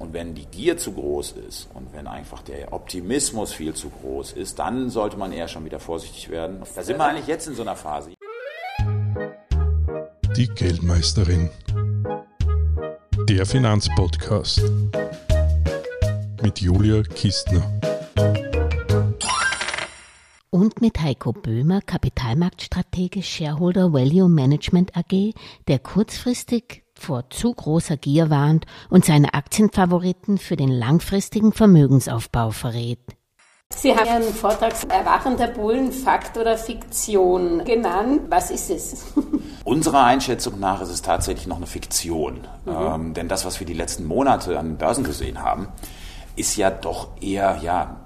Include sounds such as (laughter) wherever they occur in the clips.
Und wenn die Gier zu groß ist und wenn einfach der Optimismus viel zu groß ist, dann sollte man eher schon wieder vorsichtig werden. Da sind wir eigentlich jetzt in so einer Phase. Die Geldmeisterin. Der Finanzpodcast mit Julia Kistner. Und mit Heiko Böhmer, Kapitalmarktstratege Shareholder Value Management AG, der kurzfristig vor zu großer Gier warnt und seine Aktienfavoriten für den langfristigen Vermögensaufbau verrät. Sie haben Ihren Vortrag Erwachen der Bullen, Fakt oder Fiktion genannt. Was ist es? (laughs) Unserer Einschätzung nach ist es tatsächlich noch eine Fiktion. Mhm. Ähm, denn das, was wir die letzten Monate an den Börsen gesehen haben, ist ja doch eher ja,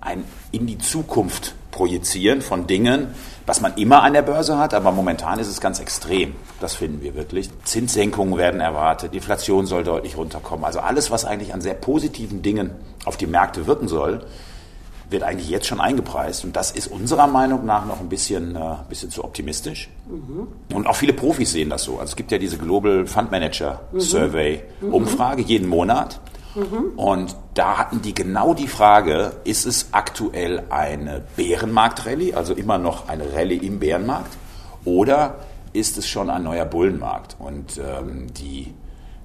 ein in die Zukunft projizieren von Dingen, was man immer an der Börse hat, aber momentan ist es ganz extrem. Das finden wir wirklich. Zinssenkungen werden erwartet, Inflation soll deutlich runterkommen. Also alles, was eigentlich an sehr positiven Dingen auf die Märkte wirken soll, wird eigentlich jetzt schon eingepreist. Und das ist unserer Meinung nach noch ein bisschen, äh, bisschen zu optimistisch. Mhm. Und auch viele Profis sehen das so. Also es gibt ja diese Global Fund Manager Survey mhm. Umfrage jeden Monat. Mhm. Und da hatten die genau die Frage, ist es aktuell eine Bärenmarkt-Rallye, also immer noch eine Rallye im Bärenmarkt, oder ist es schon ein neuer Bullenmarkt? Und ähm, die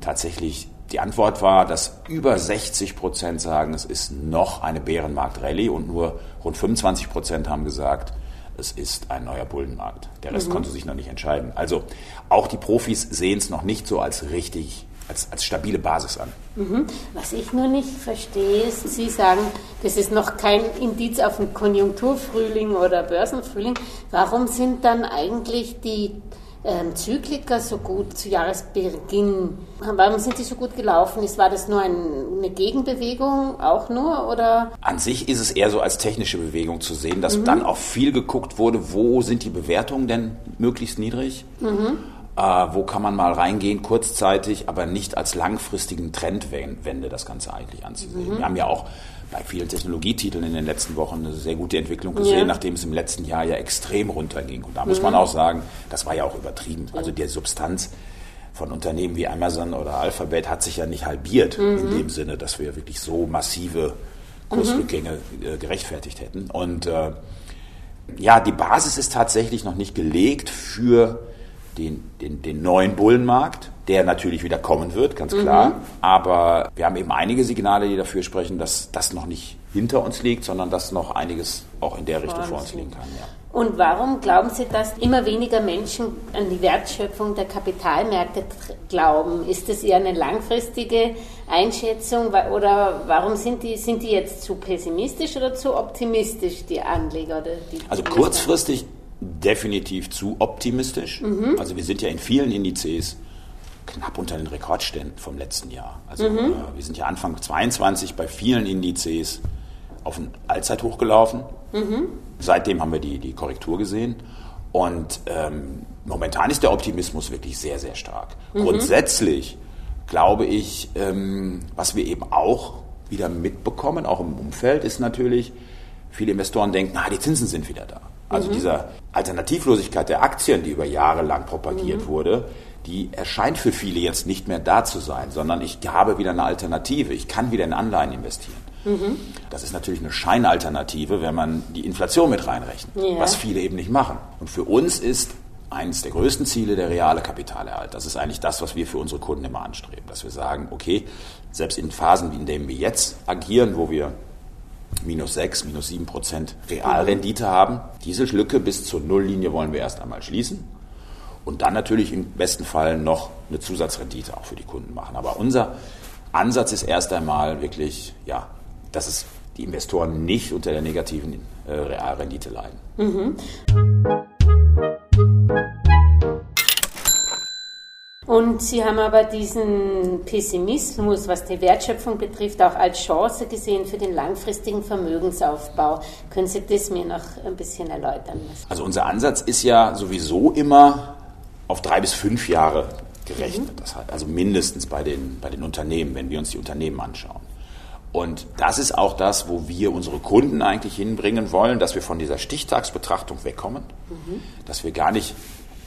tatsächlich die Antwort war, dass über 60 Prozent sagen, es ist noch eine Bärenmarkt-Rallye und nur rund 25 Prozent haben gesagt, es ist ein neuer Bullenmarkt. Der Rest mhm. konnte sich noch nicht entscheiden. Also auch die Profis sehen es noch nicht so als richtig als, als stabile Basis an. Mhm. Was ich nur nicht verstehe, ist, Sie sagen, das ist noch kein Indiz auf einen Konjunkturfrühling oder Börsenfrühling. Warum sind dann eigentlich die ähm, Zykliker so gut zu Jahresbeginn? Warum sind die so gut gelaufen? Ist, war das nur ein, eine Gegenbewegung auch nur? Oder? An sich ist es eher so als technische Bewegung zu sehen, dass mhm. dann auch viel geguckt wurde, wo sind die Bewertungen denn möglichst niedrig? Mhm äh, wo kann man mal reingehen, kurzzeitig, aber nicht als langfristigen Trendwende das Ganze eigentlich anzusehen. Mhm. Wir haben ja auch bei vielen Technologietiteln in den letzten Wochen eine sehr gute Entwicklung gesehen, ja. nachdem es im letzten Jahr ja extrem runterging. Und da muss man mhm. auch sagen, das war ja auch übertrieben. Also die Substanz von Unternehmen wie Amazon oder Alphabet hat sich ja nicht halbiert mhm. in dem Sinne, dass wir wirklich so massive Kursrückgänge mhm. gerechtfertigt hätten. Und äh, ja, die Basis ist tatsächlich noch nicht gelegt für den, den, den neuen Bullenmarkt, der natürlich wieder kommen wird, ganz klar. Mhm. Aber wir haben eben einige Signale, die dafür sprechen, dass das noch nicht hinter uns liegt, sondern dass noch einiges auch in der Richtung vor uns liegen kann. Ja. Und warum glauben Sie, dass immer weniger Menschen an die Wertschöpfung der Kapitalmärkte glauben? Ist das eher eine langfristige Einschätzung oder warum sind die, sind die jetzt zu pessimistisch oder zu optimistisch, die Anleger? Oder die also kurzfristig definitiv zu optimistisch. Mhm. Also wir sind ja in vielen Indizes knapp unter den Rekordständen vom letzten Jahr. Also mhm. äh, wir sind ja Anfang 22 bei vielen Indizes auf ein Allzeithoch gelaufen. Mhm. Seitdem haben wir die, die Korrektur gesehen. Und ähm, momentan ist der Optimismus wirklich sehr, sehr stark. Mhm. Grundsätzlich glaube ich, ähm, was wir eben auch wieder mitbekommen, auch im Umfeld, ist natürlich, viele Investoren denken, na, die Zinsen sind wieder da. Also mhm. dieser Alternativlosigkeit der Aktien, die über Jahre lang propagiert mhm. wurde, die erscheint für viele jetzt nicht mehr da zu sein, sondern ich habe wieder eine Alternative. Ich kann wieder in Anleihen investieren. Mhm. Das ist natürlich eine Scheinalternative, wenn man die Inflation mit reinrechnet, ja. was viele eben nicht machen. Und für uns ist eines der größten Ziele der reale Kapitalerhalt. Das ist eigentlich das, was wir für unsere Kunden immer anstreben, dass wir sagen, okay, selbst in Phasen, in denen wir jetzt agieren, wo wir minus 6, minus 7 Prozent Realrendite haben. Diese Lücke bis zur Nulllinie wollen wir erst einmal schließen und dann natürlich im besten Fall noch eine Zusatzrendite auch für die Kunden machen. Aber unser Ansatz ist erst einmal wirklich, ja, dass es die Investoren nicht unter der negativen äh, Realrendite leiden. Mhm. Und Sie haben aber diesen Pessimismus, was die Wertschöpfung betrifft, auch als Chance gesehen für den langfristigen Vermögensaufbau. Können Sie das mir noch ein bisschen erläutern? Also unser Ansatz ist ja sowieso immer auf drei bis fünf Jahre gerechnet. Mhm. Das heißt also mindestens bei den, bei den Unternehmen, wenn wir uns die Unternehmen anschauen. Und das ist auch das, wo wir unsere Kunden eigentlich hinbringen wollen, dass wir von dieser Stichtagsbetrachtung wegkommen, mhm. dass wir gar nicht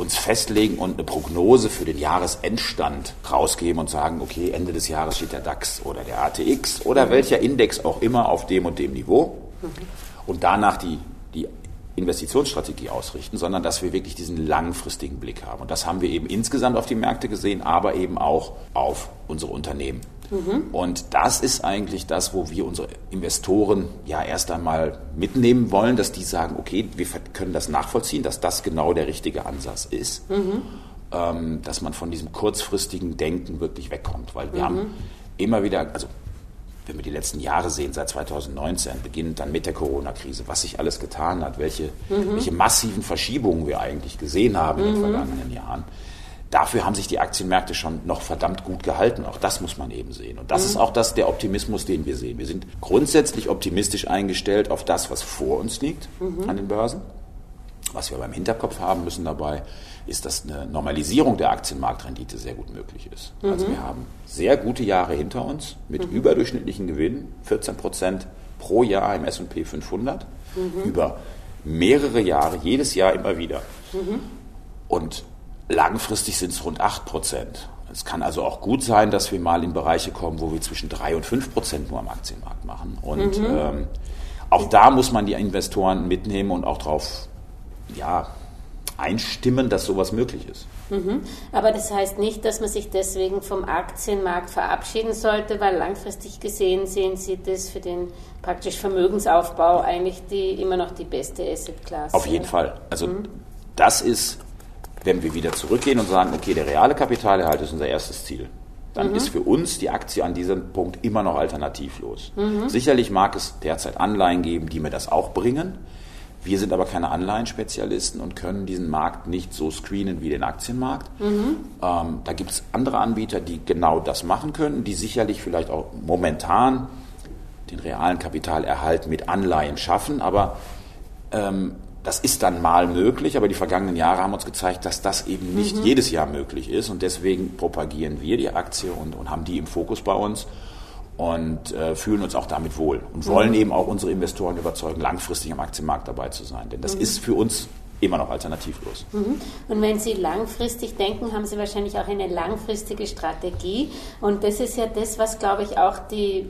uns festlegen und eine Prognose für den Jahresendstand rausgeben und sagen, okay, Ende des Jahres steht der DAX oder der ATX oder mhm. welcher Index auch immer auf dem und dem Niveau mhm. und danach die, die Investitionsstrategie ausrichten, sondern dass wir wirklich diesen langfristigen Blick haben. Und das haben wir eben insgesamt auf die Märkte gesehen, aber eben auch auf unsere Unternehmen. Mhm. Und das ist eigentlich das, wo wir unsere Investoren ja erst einmal mitnehmen wollen, dass die sagen, okay, wir können das nachvollziehen, dass das genau der richtige Ansatz ist, mhm. ähm, dass man von diesem kurzfristigen Denken wirklich wegkommt. Weil wir mhm. haben immer wieder, also wenn wir die letzten Jahre sehen, seit 2019, beginnend dann mit der Corona-Krise, was sich alles getan hat, welche, mhm. welche massiven Verschiebungen wir eigentlich gesehen haben in den mhm. vergangenen Jahren, dafür haben sich die Aktienmärkte schon noch verdammt gut gehalten. Auch das muss man eben sehen. Und das mhm. ist auch das, der Optimismus, den wir sehen. Wir sind grundsätzlich optimistisch eingestellt auf das, was vor uns liegt mhm. an den Börsen. Was wir beim Hinterkopf haben müssen dabei, ist, dass eine Normalisierung der Aktienmarktrendite sehr gut möglich ist. Mhm. Also wir haben sehr gute Jahre hinter uns mit mhm. überdurchschnittlichen Gewinnen, 14 Prozent pro Jahr im S&P 500, mhm. über mehrere Jahre, jedes Jahr immer wieder. Mhm. Und Langfristig sind es rund 8 Prozent. Es kann also auch gut sein, dass wir mal in Bereiche kommen, wo wir zwischen 3 und 5 Prozent nur am Aktienmarkt machen. Und mhm. ähm, auch da muss man die Investoren mitnehmen und auch darauf ja, einstimmen, dass sowas möglich ist. Mhm. Aber das heißt nicht, dass man sich deswegen vom Aktienmarkt verabschieden sollte, weil langfristig gesehen sehen Sie das für den praktisch Vermögensaufbau eigentlich die, immer noch die beste Asset-Klasse. Auf jeden Fall. Also mhm. das ist wenn wir wieder zurückgehen und sagen, okay, der reale Kapitalerhalt ist unser erstes Ziel, dann mhm. ist für uns die Aktie an diesem Punkt immer noch alternativlos. Mhm. Sicherlich mag es derzeit Anleihen geben, die mir das auch bringen. Wir sind aber keine Anleihenspezialisten und können diesen Markt nicht so screenen wie den Aktienmarkt. Mhm. Ähm, da gibt es andere Anbieter, die genau das machen können, die sicherlich vielleicht auch momentan den realen Kapitalerhalt mit Anleihen schaffen, aber ähm, das ist dann mal möglich, aber die vergangenen Jahre haben uns gezeigt, dass das eben nicht mhm. jedes Jahr möglich ist. Und deswegen propagieren wir die Aktie und, und haben die im Fokus bei uns und äh, fühlen uns auch damit wohl und wollen mhm. eben auch unsere Investoren überzeugen, langfristig am Aktienmarkt dabei zu sein. Denn das mhm. ist für uns immer noch alternativlos. Mhm. Und wenn Sie langfristig denken, haben Sie wahrscheinlich auch eine langfristige Strategie. Und das ist ja das, was, glaube ich, auch die,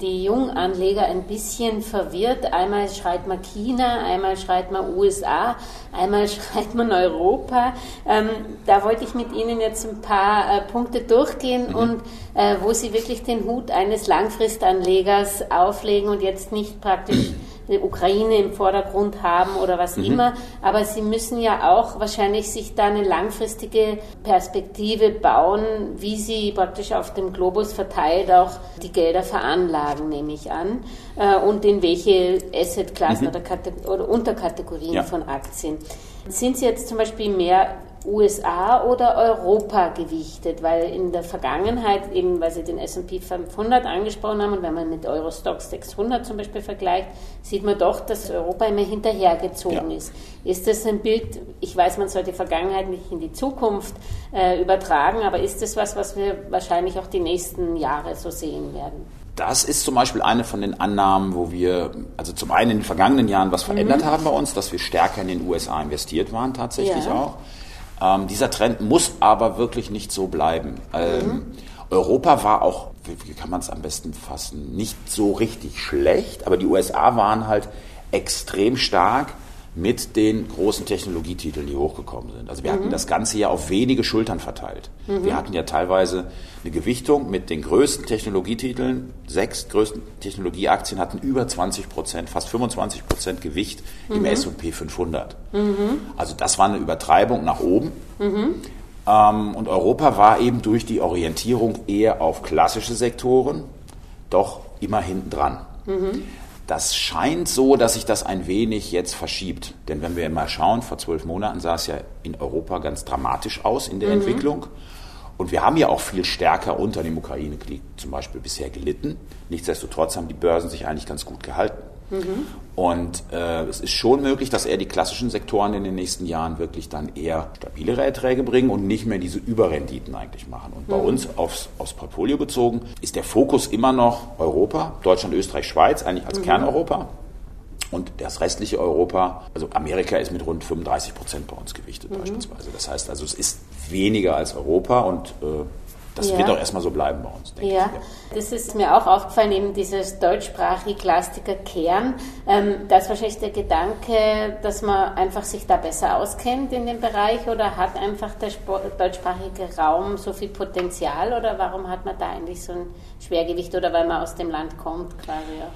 die Junganleger ein bisschen verwirrt. Einmal schreit man China, einmal schreit man USA, einmal (laughs) schreit man Europa. Ähm, da wollte ich mit Ihnen jetzt ein paar äh, Punkte durchgehen mhm. und äh, wo Sie wirklich den Hut eines Langfristanlegers auflegen und jetzt nicht praktisch die Ukraine im Vordergrund haben oder was mhm. immer. Aber sie müssen ja auch wahrscheinlich sich da eine langfristige Perspektive bauen, wie sie praktisch auf dem Globus verteilt auch die Gelder veranlagen, nehme ich an, äh, und in welche Assetklassen mhm. oder, oder, Unterkategorien ja. von Aktien. Sind Sie jetzt zum Beispiel mehr USA oder Europa gewichtet, weil in der Vergangenheit, eben weil Sie den S&P 500 angesprochen haben und wenn man mit Eurostock 600 zum Beispiel vergleicht, sieht man doch, dass Europa immer hinterhergezogen ja. ist. Ist das ein Bild, ich weiß, man soll die Vergangenheit nicht in die Zukunft äh, übertragen, aber ist das was, was wir wahrscheinlich auch die nächsten Jahre so sehen werden? Das ist zum Beispiel eine von den Annahmen, wo wir, also zum einen in den vergangenen Jahren was verändert mhm. haben bei uns, dass wir stärker in den USA investiert waren tatsächlich ja. auch. Ähm, dieser Trend muss aber wirklich nicht so bleiben. Ähm, mhm. Europa war auch, wie kann man es am besten fassen, nicht so richtig schlecht, aber die USA waren halt extrem stark mit den großen Technologietiteln, die hochgekommen sind. Also wir mhm. hatten das Ganze ja auf wenige Schultern verteilt. Mhm. Wir hatten ja teilweise eine Gewichtung mit den größten Technologietiteln. Sechs größten Technologieaktien hatten über 20 Prozent, fast 25 Prozent Gewicht mhm. im S&P 500. Mhm. Also das war eine Übertreibung nach oben. Mhm. Ähm, und Europa war eben durch die Orientierung eher auf klassische Sektoren doch immer hinten dran. Das scheint so, dass sich das ein wenig jetzt verschiebt. Denn wenn wir mal schauen, vor zwölf Monaten sah es ja in Europa ganz dramatisch aus in der mhm. Entwicklung. Und wir haben ja auch viel stärker unter dem Ukraine-Krieg zum Beispiel bisher gelitten. Nichtsdestotrotz haben die Börsen sich eigentlich ganz gut gehalten. Mhm. Und äh, es ist schon möglich, dass eher die klassischen Sektoren in den nächsten Jahren wirklich dann eher stabilere Erträge bringen und nicht mehr diese Überrenditen eigentlich machen. Und bei mhm. uns aufs, aufs Portfolio bezogen ist der Fokus immer noch Europa, Deutschland, Österreich, Schweiz, eigentlich als mhm. Kerneuropa. Und das restliche Europa, also Amerika ist mit rund 35 Prozent bei uns gewichtet mhm. beispielsweise. Das heißt also, es ist weniger als Europa und äh, das ja. wird auch erstmal so bleiben bei uns, denke ja. ich. Ja, das ist mir auch aufgefallen, eben dieses deutschsprachig lastiger Kern. Ähm, das ist wahrscheinlich der Gedanke, dass man einfach sich da besser auskennt in dem Bereich oder hat einfach der deutschsprachige Raum so viel Potenzial oder warum hat man da eigentlich so ein Schwergewicht oder weil man aus dem Land kommt quasi? Ja?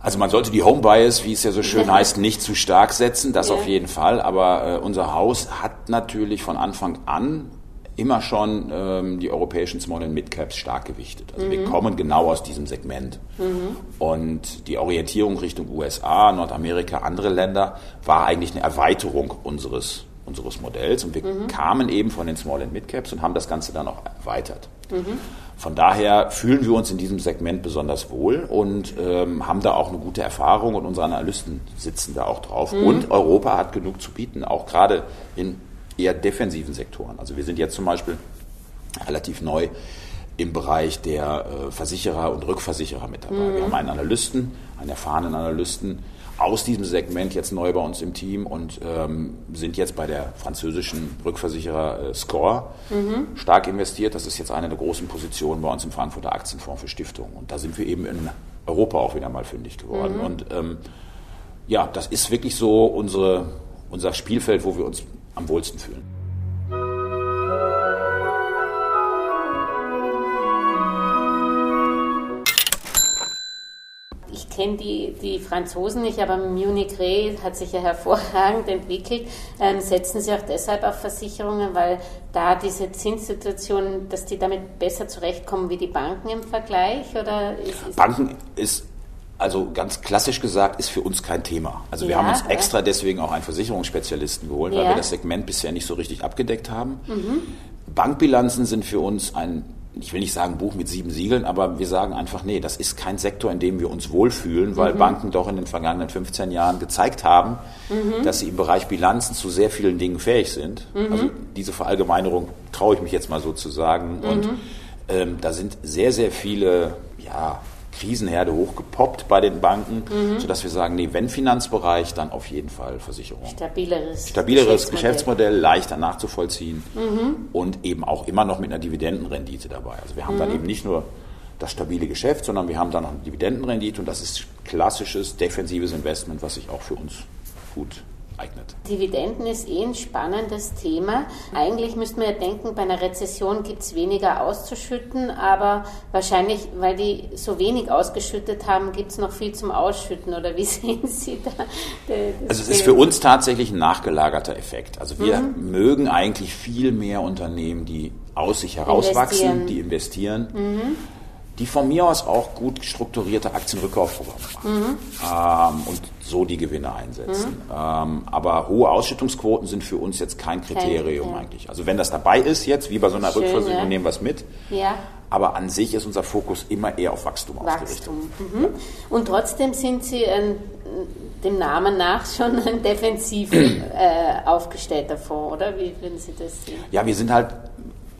Also man sollte die Home Bias, wie es ja so schön (laughs) heißt, nicht zu stark setzen, das ja. auf jeden Fall. Aber äh, unser Haus hat natürlich von Anfang an immer schon ähm, die europäischen Small and Mid Caps stark gewichtet. Also mhm. wir kommen genau aus diesem Segment. Mhm. Und die Orientierung Richtung USA, Nordamerika, andere Länder war eigentlich eine Erweiterung unseres, unseres Modells. Und wir mhm. kamen eben von den Small and Mid Caps und haben das Ganze dann auch erweitert. Mhm. Von daher fühlen wir uns in diesem Segment besonders wohl und ähm, haben da auch eine gute Erfahrung und unsere Analysten sitzen da auch drauf. Mhm. Und Europa hat genug zu bieten, auch gerade in eher defensiven Sektoren. Also wir sind jetzt zum Beispiel relativ neu im Bereich der äh, Versicherer und Rückversicherer mit dabei. Mhm. Wir haben einen Analysten, einen erfahrenen Analysten aus diesem Segment jetzt neu bei uns im Team und ähm, sind jetzt bei der französischen Rückversicherer äh, Score mhm. stark investiert. Das ist jetzt eine der großen Positionen bei uns im Frankfurter Aktienfonds für Stiftungen. Und da sind wir eben in Europa auch wieder mal fündig geworden. Mhm. Und ähm, ja, das ist wirklich so unsere, unser Spielfeld, wo wir uns am wohlsten fühlen. Ich kenne die, die Franzosen nicht, aber Munich Re hat sich ja hervorragend entwickelt. Ähm, setzen Sie auch deshalb auf Versicherungen, weil da diese Zinssituation, dass die damit besser zurechtkommen wie die Banken im Vergleich? Oder ist, ist Banken ist also ganz klassisch gesagt, ist für uns kein Thema. Also wir ja, haben uns extra deswegen auch einen Versicherungsspezialisten geholt, ja. weil wir das Segment bisher nicht so richtig abgedeckt haben. Mhm. Bankbilanzen sind für uns ein, ich will nicht sagen Buch mit sieben Siegeln, aber wir sagen einfach, nee, das ist kein Sektor, in dem wir uns wohlfühlen, weil mhm. Banken doch in den vergangenen 15 Jahren gezeigt haben, mhm. dass sie im Bereich Bilanzen zu sehr vielen Dingen fähig sind. Mhm. Also diese Verallgemeinerung traue ich mich jetzt mal so zu sagen. Und mhm. ähm, da sind sehr, sehr viele, ja, Krisenherde hochgepoppt bei den Banken, mhm. sodass wir sagen, nee, wenn Finanzbereich, dann auf jeden Fall Versicherung. Stabileres, Stabileres Geschäftsmodell. Geschäftsmodell, leichter nachzuvollziehen mhm. und eben auch immer noch mit einer Dividendenrendite dabei. Also wir haben mhm. dann eben nicht nur das stabile Geschäft, sondern wir haben dann noch eine Dividendenrendite und das ist klassisches defensives Investment, was sich auch für uns gut eignet. Dividenden ist eh ein spannendes Thema. Eigentlich müsste man ja denken, bei einer Rezession gibt es weniger auszuschütten, aber wahrscheinlich, weil die so wenig ausgeschüttet haben, gibt es noch viel zum Ausschütten. Oder wie (laughs) sehen Sie da? Also es ist für uns tatsächlich ein nachgelagerter Effekt. Also wir mhm. mögen eigentlich viel mehr Unternehmen, die aus sich herauswachsen, investieren. die investieren. Mhm die von mir aus auch gut strukturierte Aktienrückkaufprogramme machen mhm. ähm, und so die Gewinne einsetzen. Mhm. Ähm, aber hohe Ausschüttungsquoten sind für uns jetzt kein Kriterium kein, eigentlich. Also wenn das dabei ist jetzt, wie bei so einer Schön, Rückversicherung, ja. nehmen wir es mit. Ja. Aber an sich ist unser Fokus immer eher auf Wachstum, Wachstum. ausgerichtet. Mhm. Und trotzdem sind Sie ein, dem Namen nach schon ein defensiv äh, aufgestellter Fonds, oder? Wie würden Sie das sehen? Ja, wir sind halt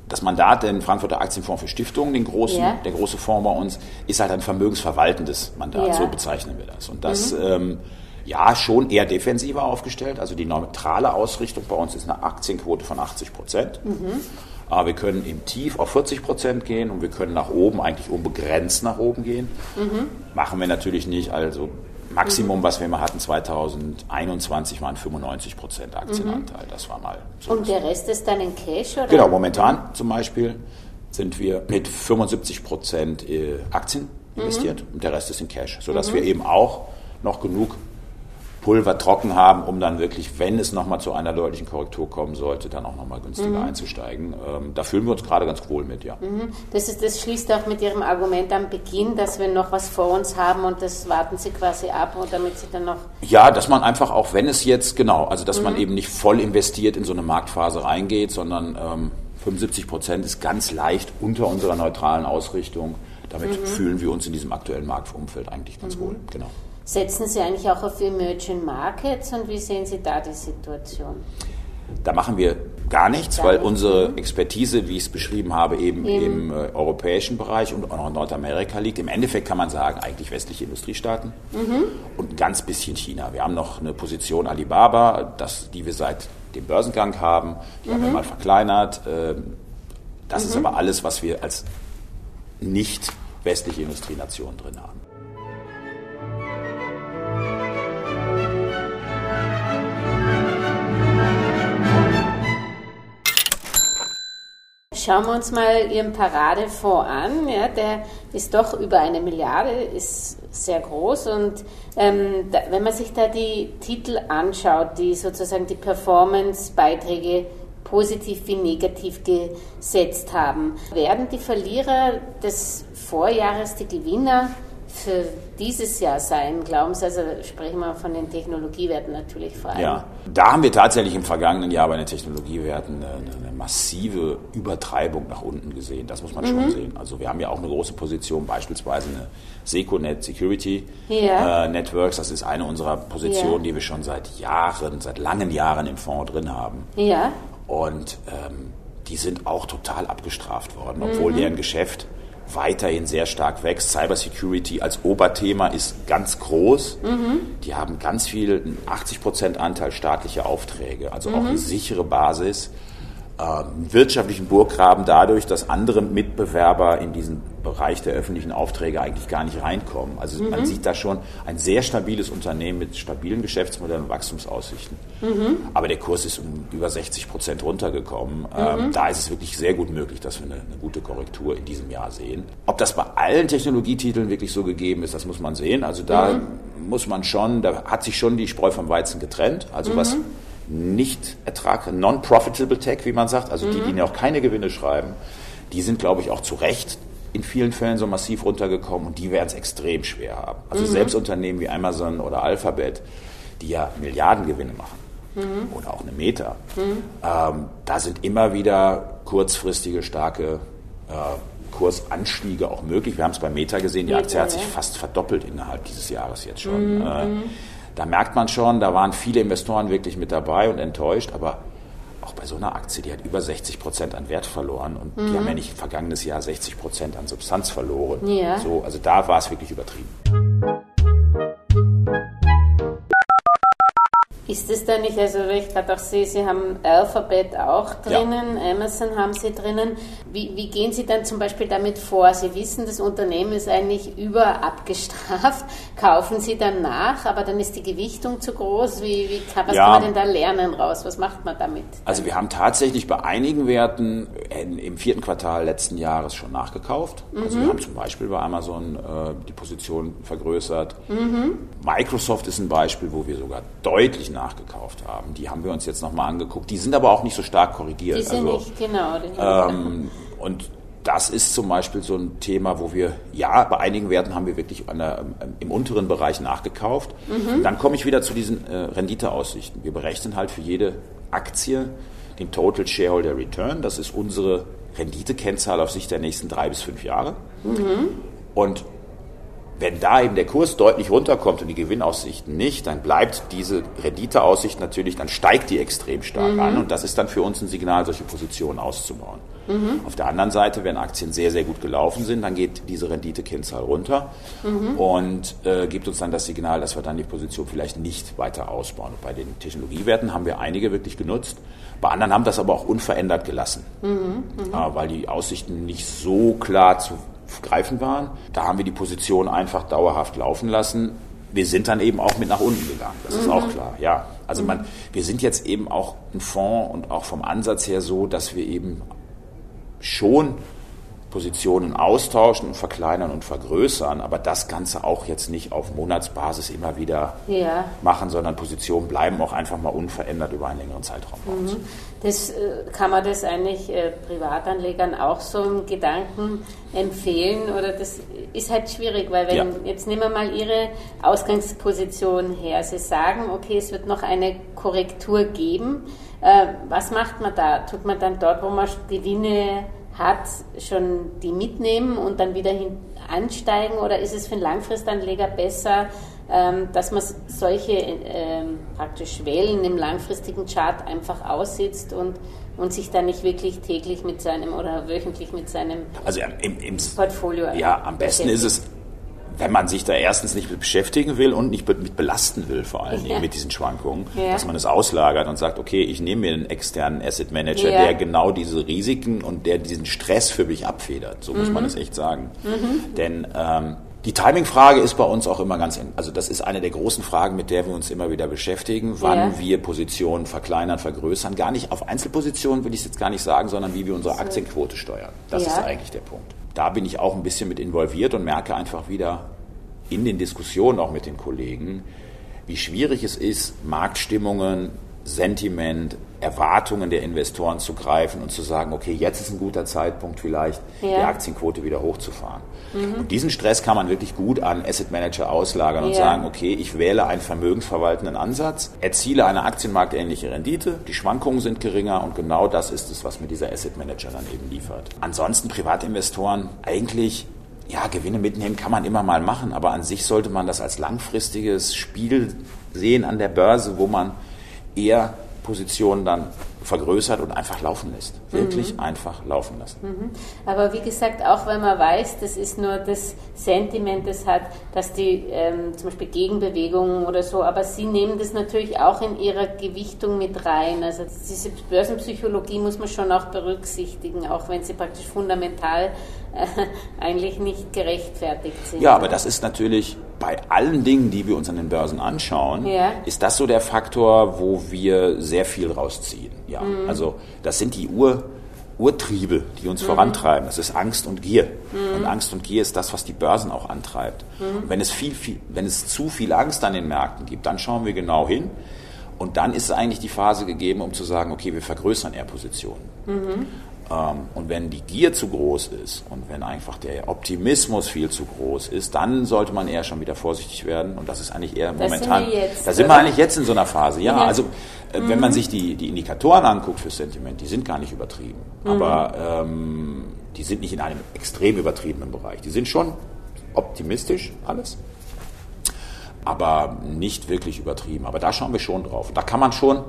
das Mandat den Frankfurter Aktienfonds für Stiftungen, den großen, ja. der große Fonds bei uns, ist halt ein vermögensverwaltendes Mandat, ja. so bezeichnen wir das. Und das mhm. ähm, ja schon eher defensiver aufgestellt. Also die neutrale Ausrichtung bei uns ist eine Aktienquote von 80 Prozent. Mhm. Aber wir können im Tief auf 40 Prozent gehen und wir können nach oben eigentlich unbegrenzt nach oben gehen. Mhm. Machen wir natürlich nicht. Also Maximum, was wir mal hatten 2021, waren 95 Prozent Aktienanteil. Mhm. Das war mal so. Und der Rest ist dann in Cash? Oder? Genau, momentan zum Beispiel sind wir mit 75 Prozent äh, Aktien investiert mhm. und der Rest ist in Cash, sodass mhm. wir eben auch noch genug Pulver trocken haben, um dann wirklich, wenn es nochmal zu einer deutlichen Korrektur kommen sollte, dann auch nochmal günstiger mhm. einzusteigen. Ähm, da fühlen wir uns gerade ganz wohl mit, ja. Mhm. Das, ist, das schließt auch mit Ihrem Argument am Beginn, dass wir noch was vor uns haben und das warten Sie quasi ab, damit Sie dann noch... Ja, dass man einfach auch, wenn es jetzt, genau, also dass mhm. man eben nicht voll investiert in so eine Marktphase reingeht, sondern ähm, 75 Prozent ist ganz leicht unter unserer neutralen Ausrichtung. Damit mhm. fühlen wir uns in diesem aktuellen Marktumfeld eigentlich ganz mhm. wohl, genau. Setzen Sie eigentlich auch auf Emerging Markets und wie sehen Sie da die Situation? Da machen wir Gar nichts, weil unsere Expertise, wie ich es beschrieben habe, eben, eben. im äh, europäischen Bereich und auch noch in Nordamerika liegt. Im Endeffekt kann man sagen, eigentlich westliche Industriestaaten mhm. und ein ganz bisschen China. Wir haben noch eine Position Alibaba, das, die wir seit dem Börsengang haben. Die mhm. haben wir mhm. mal verkleinert. Ähm, das mhm. ist aber alles, was wir als nicht westliche Industrienation drin haben. Schauen wir uns mal Ihren Paradefonds an. Ja, der ist doch über eine Milliarde, ist sehr groß. Und ähm, da, wenn man sich da die Titel anschaut, die sozusagen die Performance-Beiträge positiv wie negativ gesetzt haben, werden die Verlierer des Vorjahres die Gewinner für dieses Jahr sein? Glauben Sie, also sprechen wir von den Technologiewerten natürlich vor allem. Ja, da haben wir tatsächlich im vergangenen Jahr bei den Technologiewerten eine, eine massive Übertreibung nach unten gesehen. Das muss man mhm. schon sehen. Also wir haben ja auch eine große Position, beispielsweise eine Seconet Security ja. äh, Networks. Das ist eine unserer Positionen, ja. die wir schon seit Jahren, seit langen Jahren im Fonds drin haben. Ja. Und ähm, die sind auch total abgestraft worden, obwohl mhm. deren Geschäft weiterhin sehr stark wächst. Cybersecurity als Oberthema ist ganz groß. Mhm. Die haben ganz viel, 80 Prozent Anteil staatliche Aufträge, also mhm. auch eine sichere Basis. Ähm, wirtschaftlichen Burggraben dadurch, dass andere Mitbewerber in diesen Bereich der öffentlichen Aufträge eigentlich gar nicht reinkommen. Also mhm. man sieht da schon ein sehr stabiles Unternehmen mit stabilen Geschäftsmodellen und Wachstumsaussichten. Mhm. Aber der Kurs ist um über 60 Prozent runtergekommen. Ähm, mhm. da ist es wirklich sehr gut möglich, dass wir eine, eine, gute Korrektur in diesem Jahr sehen. Ob das bei allen Technologietiteln wirklich so gegeben ist, das muss man sehen. Also da mhm. muss man schon, da hat sich schon die Spreu vom Weizen getrennt. Also was mhm nicht Ertrag, non-profitable Tech, wie man sagt, also mhm. die, die auch keine Gewinne schreiben, die sind, glaube ich, auch zu Recht in vielen Fällen so massiv runtergekommen und die werden es extrem schwer haben. Also mhm. selbst Unternehmen wie Amazon oder Alphabet, die ja Milliardengewinne machen mhm. oder auch eine Meta, mhm. ähm, da sind immer wieder kurzfristige, starke äh, Kursanstiege auch möglich. Wir haben es bei Meta gesehen, die Aktie hat sich fast verdoppelt innerhalb dieses Jahres jetzt schon. Mhm. Da merkt man schon, da waren viele Investoren wirklich mit dabei und enttäuscht, aber auch bei so einer Aktie, die hat über 60 Prozent an Wert verloren und mhm. die haben ja nicht vergangenes Jahr 60 Prozent an Substanz verloren. Ja. So, also da war es wirklich übertrieben. Ist es da nicht, also ich gerade auch sehe, Sie haben Alphabet auch drinnen, ja. Amazon haben Sie drinnen. Wie, wie, gehen Sie dann zum Beispiel damit vor? Sie wissen, das Unternehmen ist eigentlich überabgestraft. (laughs) Kaufen Sie dann nach, aber dann ist die Gewichtung zu groß. Wie, wie was ja. kann man denn da lernen raus? Was macht man damit? Also wir haben tatsächlich bei einigen Werten im vierten Quartal letzten Jahres schon nachgekauft. Also mhm. Also wir haben zum Beispiel bei Amazon äh, die Position vergrößert. Mhm. Microsoft ist ein Beispiel, wo wir sogar deutlich nachgekauft haben. Die haben wir uns jetzt nochmal angeguckt. Die sind aber auch nicht so stark korrigiert. Die sind also, nicht, genau. Ähm, und das ist zum Beispiel so ein Thema, wo wir, ja, bei einigen Werten haben wir wirklich der, im unteren Bereich nachgekauft. Mhm. dann komme ich wieder zu diesen äh, Renditeaussichten. Wir berechnen halt für jede Aktie den Total Shareholder Return. Das ist unsere Renditekennzahl auf Sicht der nächsten drei bis fünf Jahre. Mhm. Und wenn da eben der Kurs deutlich runterkommt und die Gewinnaussichten nicht, dann bleibt diese Renditeaussicht natürlich, dann steigt die extrem stark mhm. an und das ist dann für uns ein Signal, solche Positionen auszubauen. Mhm. Auf der anderen Seite, wenn Aktien sehr, sehr gut gelaufen sind, dann geht diese Renditekennzahl runter mhm. und äh, gibt uns dann das Signal, dass wir dann die Position vielleicht nicht weiter ausbauen. Und bei den Technologiewerten haben wir einige wirklich genutzt. Bei anderen haben das aber auch unverändert gelassen, äh, weil die Aussichten nicht so klar zu greifen waren. Da haben wir die Position einfach dauerhaft laufen lassen. Wir sind dann eben auch mit nach unten gegangen. Das ist mhm. auch klar. Ja, also man, wir sind jetzt eben auch ein Fonds und auch vom Ansatz her so, dass wir eben schon Positionen austauschen und verkleinern und vergrößern, aber das Ganze auch jetzt nicht auf Monatsbasis immer wieder ja. machen, sondern Positionen bleiben auch einfach mal unverändert über einen längeren Zeitraum. Mhm. Das, äh, kann man das eigentlich äh, Privatanlegern auch so im Gedanken empfehlen oder das ist halt schwierig, weil wenn, ja. jetzt nehmen wir mal Ihre Ausgangsposition her, Sie sagen, okay, es wird noch eine Korrektur geben, äh, was macht man da? Tut man dann dort, wo man Gewinne hat, schon die mitnehmen und dann wieder hin ansteigen oder ist es für einen Langfristanleger besser, ähm, dass man solche ähm, praktisch Wellen im langfristigen Chart einfach aussitzt und, und sich dann nicht wirklich täglich mit seinem oder wöchentlich mit seinem also im, im Portfolio. Ja, am besten ist es, wenn man sich da erstens nicht mit beschäftigen will und nicht mit belasten will, vor allen Dingen ja. mit diesen Schwankungen, ja. dass man es auslagert und sagt, okay, ich nehme mir einen externen Asset Manager, ja. der genau diese Risiken und der diesen Stress für mich abfedert. So mhm. muss man mhm. es echt sagen. Mhm. Denn ähm, die Timing-Frage ist bei uns auch immer ganz, also das ist eine der großen Fragen, mit der wir uns immer wieder beschäftigen, wann wir Positionen verkleinern, vergrößern. Gar nicht auf Einzelpositionen will ich es jetzt gar nicht sagen, sondern wie wir unsere Aktienquote steuern. Das ist eigentlich der Punkt da bin ich auch ein bisschen mit involviert und merke einfach wieder in den Diskussionen auch mit den Kollegen, wie schwierig es ist, Marktstimmungen, Sentiment, Erwartungen der Investoren zu greifen und zu sagen, okay, jetzt ist ein guter Zeitpunkt vielleicht, ja. die Aktienquote wieder hochzufahren. Mhm. Und diesen Stress kann man wirklich gut an Asset Manager auslagern ja. und sagen, okay, ich wähle einen vermögensverwaltenden Ansatz, erziele eine aktienmarktähnliche Rendite, die Schwankungen sind geringer und genau das ist es, was mir dieser Asset Manager dann eben liefert. Ansonsten Privatinvestoren eigentlich ja, Gewinne mitnehmen kann man immer mal machen, aber an sich sollte man das als langfristiges Spiel sehen an der Börse, wo man eher Positionen dann vergrößert und einfach laufen lässt. Wirklich mhm. einfach laufen lassen. Mhm. Aber wie gesagt, auch wenn man weiß, das ist nur das Sentiment, das hat, dass die ähm, zum Beispiel Gegenbewegungen oder so, aber Sie nehmen das natürlich auch in Ihrer Gewichtung mit rein. Also diese Börsenpsychologie muss man schon auch berücksichtigen, auch wenn sie praktisch fundamental äh, (laughs) eigentlich nicht gerechtfertigt sind. Ja, aber das ist natürlich bei allen Dingen, die wir uns an den Börsen anschauen, ja. ist das so der Faktor, wo wir sehr viel rausziehen. Ja, mhm. also das sind die Ur, Urtriebe, die uns mhm. vorantreiben. Das ist Angst und Gier. Mhm. Und Angst und Gier ist das, was die Börsen auch antreibt. Mhm. Und wenn es viel, viel, wenn es zu viel Angst an den Märkten gibt, dann schauen wir genau hin. Und dann ist eigentlich die Phase gegeben, um zu sagen, okay, wir vergrößern eher Positionen. Mhm. Ähm, und wenn die Gier zu groß ist und wenn einfach der Optimismus viel zu groß ist, dann sollte man eher schon wieder vorsichtig werden. Und das ist eigentlich eher momentan. Sind jetzt, da sind wir eigentlich jetzt in so einer Phase. Ja, ja. also mhm. wenn man mhm. sich die, die Indikatoren anguckt für Sentiment, die sind gar nicht übertrieben. Mhm. Aber ähm, die sind nicht in einem extrem übertriebenen Bereich. Die sind schon optimistisch, alles. Aber nicht wirklich übertrieben. Aber da schauen wir schon drauf. Da kann man schon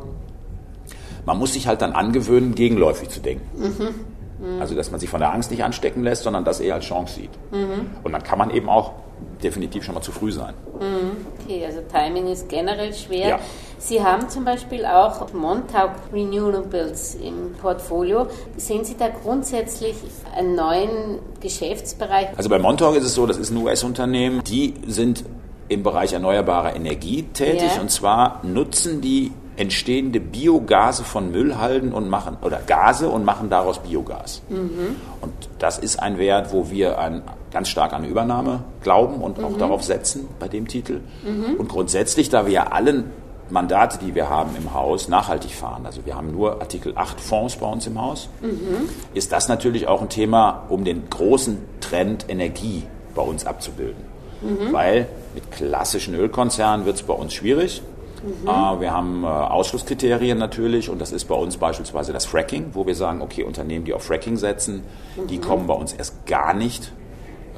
man muss sich halt dann angewöhnen, gegenläufig zu denken. Mhm. Mhm. Also, dass man sich von der Angst nicht anstecken lässt, sondern das eher als Chance sieht. Mhm. Und dann kann man eben auch definitiv schon mal zu früh sein. Okay, also Timing ist generell schwer. Ja. Sie haben zum Beispiel auch Montauk Renewables im Portfolio. Sehen Sie da grundsätzlich einen neuen Geschäftsbereich? Also bei Montauk ist es so, das ist ein US-Unternehmen. Die sind im Bereich erneuerbarer Energie tätig ja. und zwar nutzen die entstehende Biogase von Müllhalden und machen oder Gase und machen daraus Biogas. Mhm. Und das ist ein Wert, wo wir ein, ganz stark an Übernahme glauben und auch mhm. darauf setzen bei dem Titel. Mhm. Und grundsätzlich, da wir ja allen Mandate, die wir haben im Haus, nachhaltig fahren, also wir haben nur Artikel 8 Fonds bei uns im Haus, mhm. ist das natürlich auch ein Thema, um den großen Trend Energie bei uns abzubilden. Mhm. Weil mit klassischen Ölkonzernen wird es bei uns schwierig. Mhm. Äh, wir haben äh, Ausschlusskriterien natürlich und das ist bei uns beispielsweise das Fracking, wo wir sagen, okay, Unternehmen, die auf Fracking setzen, mhm. die kommen bei uns erst gar nicht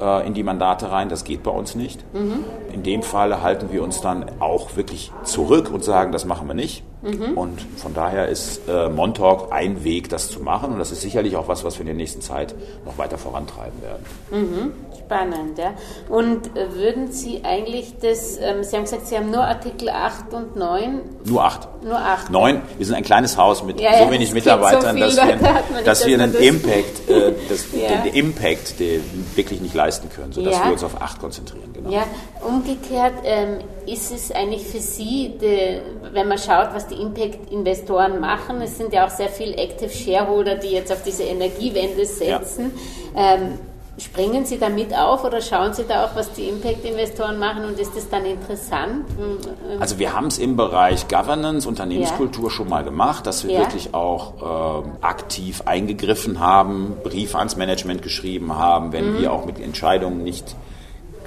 äh, in die Mandate rein. Das geht bei uns nicht. Mhm. In dem Fall halten wir uns dann auch wirklich zurück und sagen, das machen wir nicht. Mhm. Und von daher ist äh, Montauk ein Weg, das zu machen. Und das ist sicherlich auch was, was wir in der nächsten Zeit noch weiter vorantreiben werden. Mhm. Spannend, ja. Und äh, würden Sie eigentlich das, ähm, Sie haben gesagt, Sie haben nur Artikel 8 und 9? Nur 8. Nur 8. 9, wir sind ein kleines Haus mit ja, so wenig Mitarbeitern, so dass wir, da dass wir einen das Impact, äh, das, (laughs) ja. den, Impact den wirklich nicht leisten können, sodass ja. wir uns auf 8 konzentrieren. Genau. Ja, umgekehrt ähm, ist es eigentlich für Sie, die, wenn man schaut, was die Impact-Investoren machen, es sind ja auch sehr viele Active Shareholder, die jetzt auf diese Energiewende setzen. Ja. Ähm, springen Sie da mit auf oder schauen Sie da auch, was die Impact-Investoren machen und ist das dann interessant? Ähm, also wir haben es im Bereich Governance, Unternehmenskultur ja. schon mal gemacht, dass wir ja. wirklich auch äh, aktiv eingegriffen haben, Briefe ans Management geschrieben haben, wenn mhm. wir auch mit Entscheidungen nicht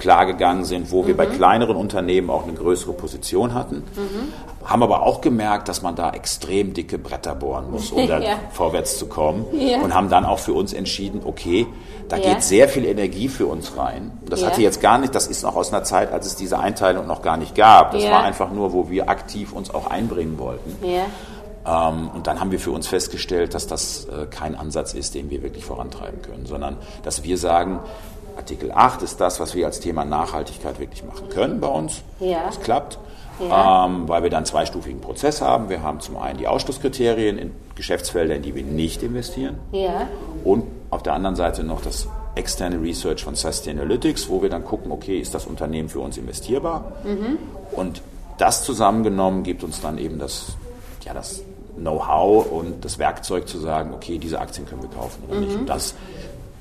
klar gegangen sind, wo wir bei kleineren Unternehmen auch eine größere Position hatten. Haben aber auch gemerkt, dass man da extrem dicke Bretter bohren muss, um da (laughs) Ja. vorwärts zu kommen. Ja. Und haben dann auch für uns entschieden, okay, da Ja. geht sehr viel Energie für uns rein. Das hatte jetzt gar nicht, das ist noch aus einer Zeit, als es diese Einteilung noch gar nicht gab. Das war einfach nur, wo wir aktiv uns auch einbringen wollten. Ähm, und dann haben wir für uns festgestellt, dass das äh, kein Ansatz ist, den wir wirklich vorantreiben können, sondern dass wir sagen, Artikel 8 ist das, was wir als Thema Nachhaltigkeit wirklich machen können bei uns. Ja. Das klappt, Ja. ähm, weil wir dann einen zweistufigen Prozess haben. Wir haben zum einen die Ausschlusskriterien in Geschäftsfelder, in die wir nicht investieren. Ja. Und auf der anderen Seite noch das externe Research von Sustainalytics, wo wir dann gucken, okay, ist das Unternehmen für uns investierbar? Und das zusammengenommen gibt uns dann eben das, ja, das Know-how und das Werkzeug zu sagen, okay, diese Aktien können wir kaufen oder nicht. Und das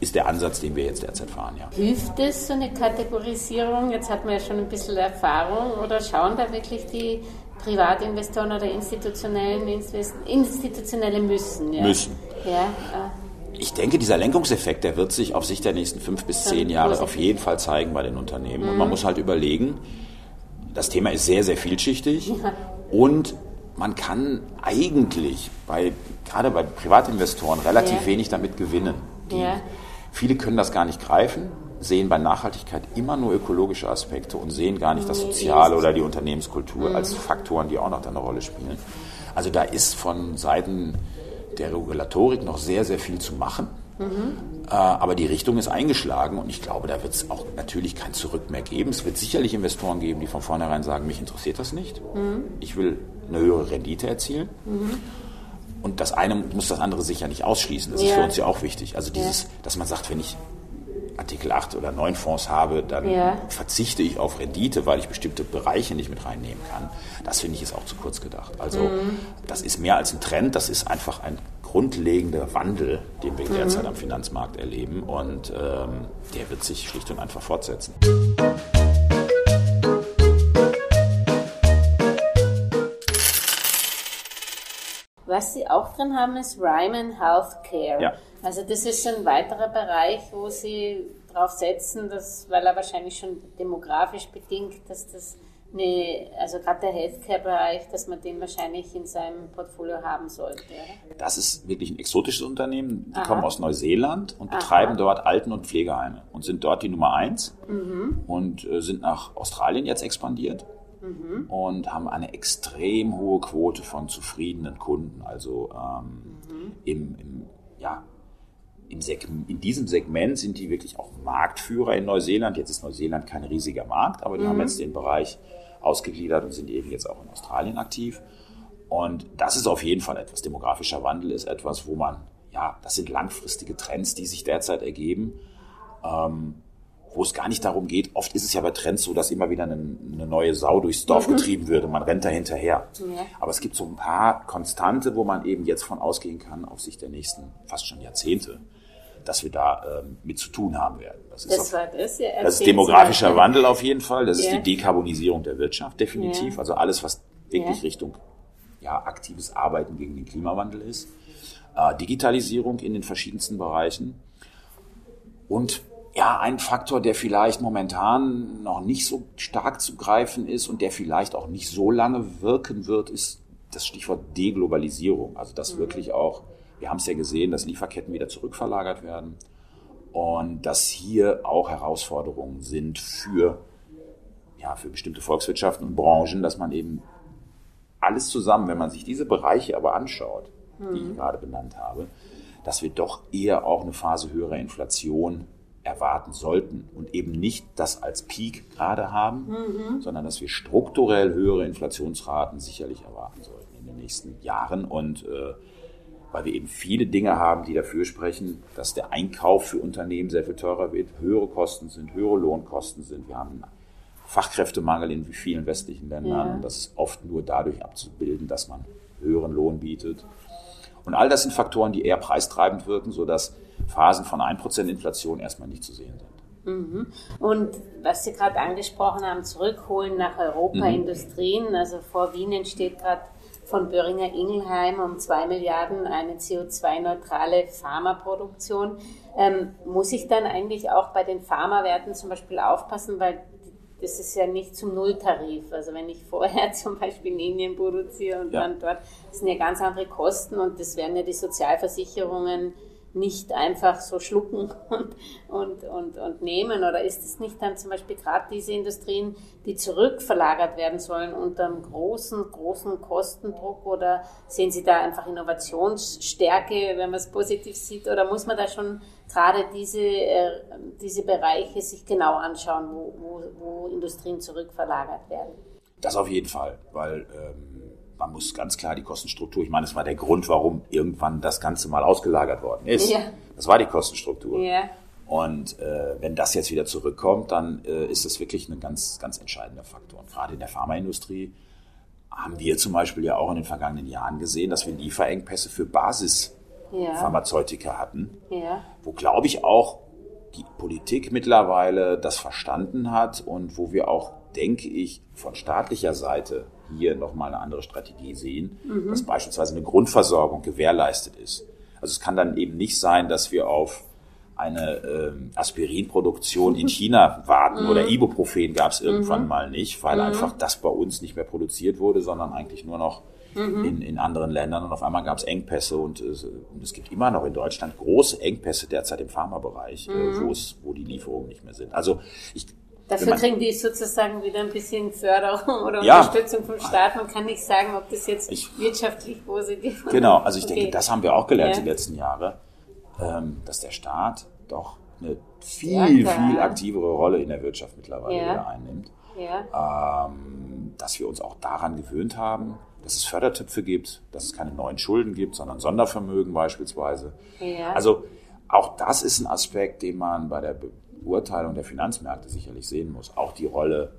ist der Ansatz, den wir jetzt derzeit fahren, ja. Hilft es, so eine Kategorisierung? Jetzt hat man ja schon ein bisschen Erfahrung. Oder schauen da wirklich die Privatinvestoren oder institutionellen Invest institutionelle müssen? Ja? Müssen. Ja. Ich denke, dieser Lenkungseffekt, der wird sich auf Sicht der nächsten fünf bis zehn Jahre auf jeden Fall zeigen bei den Unternehmen. Und man muss halt überlegen, das Thema ist sehr, sehr vielschichtig und man kann eigentlich bei, gerade bei Privatinvestoren relativ Ja. wenig damit gewinnen. Die, Ja. Viele können das gar nicht greifen, sehen bei Nachhaltigkeit immer nur ökologische Aspekte und sehen gar nicht das Soziale oder die Unternehmenskultur als Faktoren, die auch noch eine Rolle spielen. Also da ist von Seiten der Regulatorik noch sehr, sehr viel zu machen. Äh, aber die Richtung ist eingeschlagen und ich glaube, da wird es auch natürlich kein Zurück mehr geben. Es wird sicherlich Investoren geben, die von vornherein sagen, mich interessiert das nicht. Ich will eine höhere Rendite erzielen. Und das eine muss das andere sicher nicht ausschließen. Das ist Ja. für uns ja auch wichtig. Also dieses, dass man sagt, wenn ich Artikel 8 oder 9 Fonds habe, dann Ja. verzichte ich auf Rendite, weil ich bestimmte Bereiche nicht mit reinnehmen kann. Das finde ich ist auch zu kurz gedacht. Also Mhm. das ist mehr als ein Trend, das ist einfach ein grundlegender Wandel, den wir Mhm. derzeit am Finanzmarkt erleben und ähm, der wird sich schlicht und einfach fortsetzen. Was Sie auch drin haben, ist Ryman Healthcare. Ja. Also das ist ein weiterer Bereich, wo Sie darauf setzen, dass, weil er wahrscheinlich schon demografisch bedingt, dass das eine, also gerade der Healthcare-Bereich, dass man den wahrscheinlich in seinem Portfolio haben sollte. Das ist wirklich ein exotisches Unternehmen. Die Aha. kommen aus Neuseeland und betreiben dort Alten- und Pflegeheime und sind dort die Nummer eins und äh, sind nach Australien jetzt expandiert und haben eine extrem hohe Quote von zufriedenen Kunden. Also ähm, im, im, ja, im in diesem Segment sind die wirklich auch Marktführer in Neuseeland. Jetzt ist Neuseeland kein riesiger Markt, aber die haben jetzt den Bereich ausgegliedert und sind eben jetzt auch in Australien aktiv. Und das ist auf jeden Fall etwas. Demografischer Wandel ist etwas, wo man, ja, das sind langfristige Trends, die sich derzeit ergeben, ähm, wo es gar nicht darum geht. Oft ist es ja bei Trends so, dass immer wieder eine, eine neue Sau durchs Dorf getrieben wird und man rennt da hinterher. Ja. Aber es gibt so ein paar Konstante, wo man eben jetzt von ausgehen kann, auf Sicht der nächsten fast schon Jahrzehnte, dass wir da ähm, mit zu tun haben werden. Das ist, Das auf, das. Ja, das ist demografischer mal. Wandel auf jeden Fall. Das ist Ja. die Dekarbonisierung der Wirtschaft definitiv. Ja. Also alles, was wirklich Ja. Richtung ja, aktives Arbeiten gegen den Klimawandel ist. Äh, Digitalisierung in den verschiedensten Bereichen. Und ja, ein Faktor, der vielleicht momentan noch nicht so stark zu greifen ist und der vielleicht auch nicht so lange wirken wird, ist das Stichwort Deglobalisierung. Also dass wirklich auch, wir haben es ja gesehen, dass Lieferketten wieder zurückverlagert werden und dass hier auch Herausforderungen sind für, ja, für bestimmte Volkswirtschaften und Branchen, dass man eben alles zusammen, wenn man sich diese Bereiche aber anschaut, die ich gerade benannt habe, dass wir doch eher auch eine Phase höherer Inflation erwarten sollten und eben nicht das als Peak gerade haben, sondern dass wir strukturell höhere Inflationsraten sicherlich erwarten sollten in den nächsten Jahren und äh, weil wir eben viele Dinge haben, die dafür sprechen, dass der Einkauf für Unternehmen sehr viel teurer wird, höhere Kosten sind, höhere Lohnkosten sind. Wir haben Fachkräftemangel in vielen westlichen Ländern. Ja. Und das ist oft nur dadurch abzubilden, dass man höheren Lohn bietet. Und all das sind Faktoren, die eher preistreibend wirken, sodass Phasen von 1% Inflation erstmal nicht zu sehen sind. Und was Sie gerade angesprochen haben, zurückholen nach Europa, Mhm. Industrien. Also vor Wien entsteht gerade von Böhringer Ingelheim um zwei Milliarden eine CO2-neutrale Pharmaproduktion. Ähm, muss ich dann eigentlich auch bei den Pharmawerten zum Beispiel aufpassen, weil das ist ja nicht zum Nulltarif. Also wenn ich (laughs) vorher zum Beispiel in Indien produziere und ja. dann dort, das sind ja ganz andere Kosten und das werden ja die Sozialversicherungen nicht einfach so schlucken (laughs) und, und, und, und nehmen? Oder ist es nicht dann zum Beispiel gerade diese Industrien, die zurückverlagert werden sollen unter einem großen, großen Kostendruck? Oder sehen Sie da einfach Innovationsstärke, wenn man es positiv sieht? Oder muss man da schon gerade diese, äh, diese Bereiche sich genau anschauen, wo, wo, wo Industrien zurückverlagert werden? Das auf jeden Fall, weil ähm man muss ganz klar die Kostenstruktur, ich meine, das war der Grund, warum irgendwann das Ganze mal ausgelagert worden ist. Ja. Das war die Kostenstruktur. Ja. Und äh, wenn das jetzt wieder zurückkommt, dann äh, ist das wirklich ein ganz, ganz entscheidender Faktor. Und gerade in der Pharmaindustrie haben wir zum Beispiel ja auch in den vergangenen Jahren gesehen, dass wir Lieferengpässe für Basispharmazeutika ja. hatten, ja. wo, glaube ich, auch die Politik mittlerweile das verstanden hat und wo wir auch, denke ich, von staatlicher Seite hier nochmal eine andere Strategie sehen, mhm. dass beispielsweise eine Grundversorgung gewährleistet ist. Also es kann dann eben nicht sein, dass wir auf eine ähm, Aspirinproduktion in (laughs) China warten mhm. oder Ibuprofen gab es irgendwann mhm. mal nicht, weil mhm. einfach das bei uns nicht mehr produziert wurde, sondern eigentlich nur noch mhm. in, in anderen Ländern und auf einmal gab es Engpässe und, äh, und, es gibt immer noch in Deutschland große Engpässe derzeit im Pharmabereich, äh, mhm. wo die Lieferungen nicht mehr sind. Also ich Dafür kriegen die sozusagen wieder ein bisschen Förderung oder ja, Unterstützung vom Staat. Man kann nicht sagen, ob das jetzt ich, wirtschaftlich positiv ist. Genau, also ich okay. denke, das haben wir auch gelernt ja. die letzten Jahre, ähm, dass der Staat doch eine viel, ja, viel aktivere Rolle in der Wirtschaft mittlerweile wieder einnimmt. Ähm, dass wir uns auch daran gewöhnt haben, dass es Fördertöpfe gibt, dass es keine neuen Schulden gibt, sondern Sondervermögen beispielsweise. Also auch das ist ein Aspekt, den man bei der Beurteilung der Finanzmärkte sicherlich sehen muss. Auch die Rolle